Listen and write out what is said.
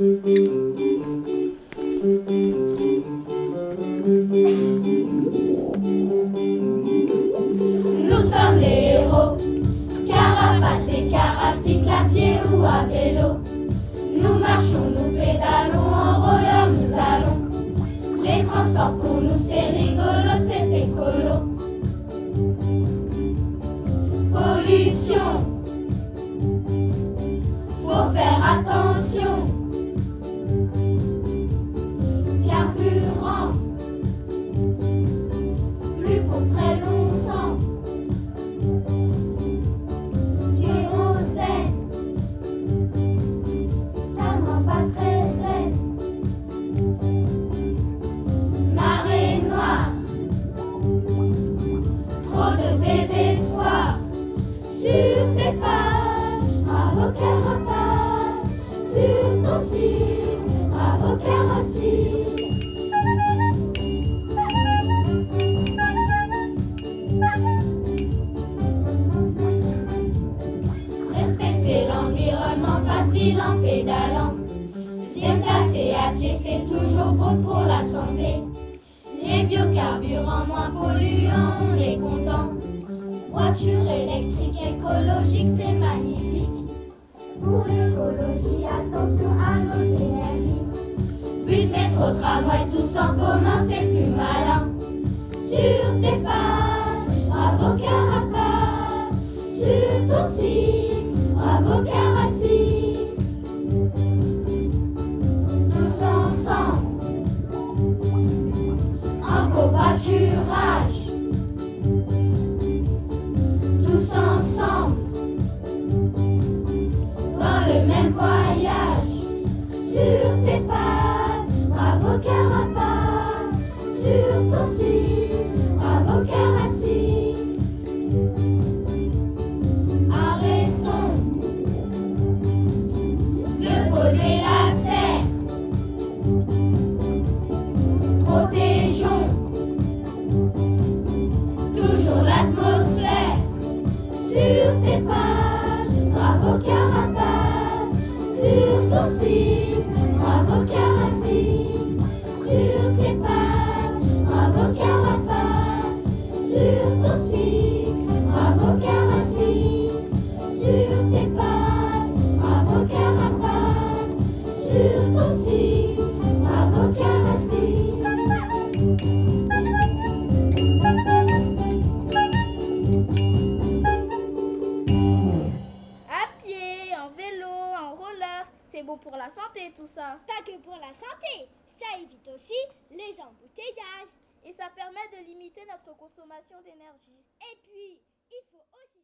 Nous sommes les héros, carapatés, et caracycle à pied ou à vélo. En pédalant. Se déplacer à pied, c'est toujours bon pour la santé. Les biocarburants moins polluants, on est content. Voiture électrique écologique, c'est magnifique. Pour l'écologie, attention Métro, tramway, tous en commun, c'est toujours l'atmosphère. Sur tes pas, bravo carapace. Sur ton bravo caracine. C'est bon pour la santé tout ça. Pas que pour la santé, ça évite aussi les embouteillages. Et ça permet de limiter notre consommation d'énergie. Et puis, il faut aussi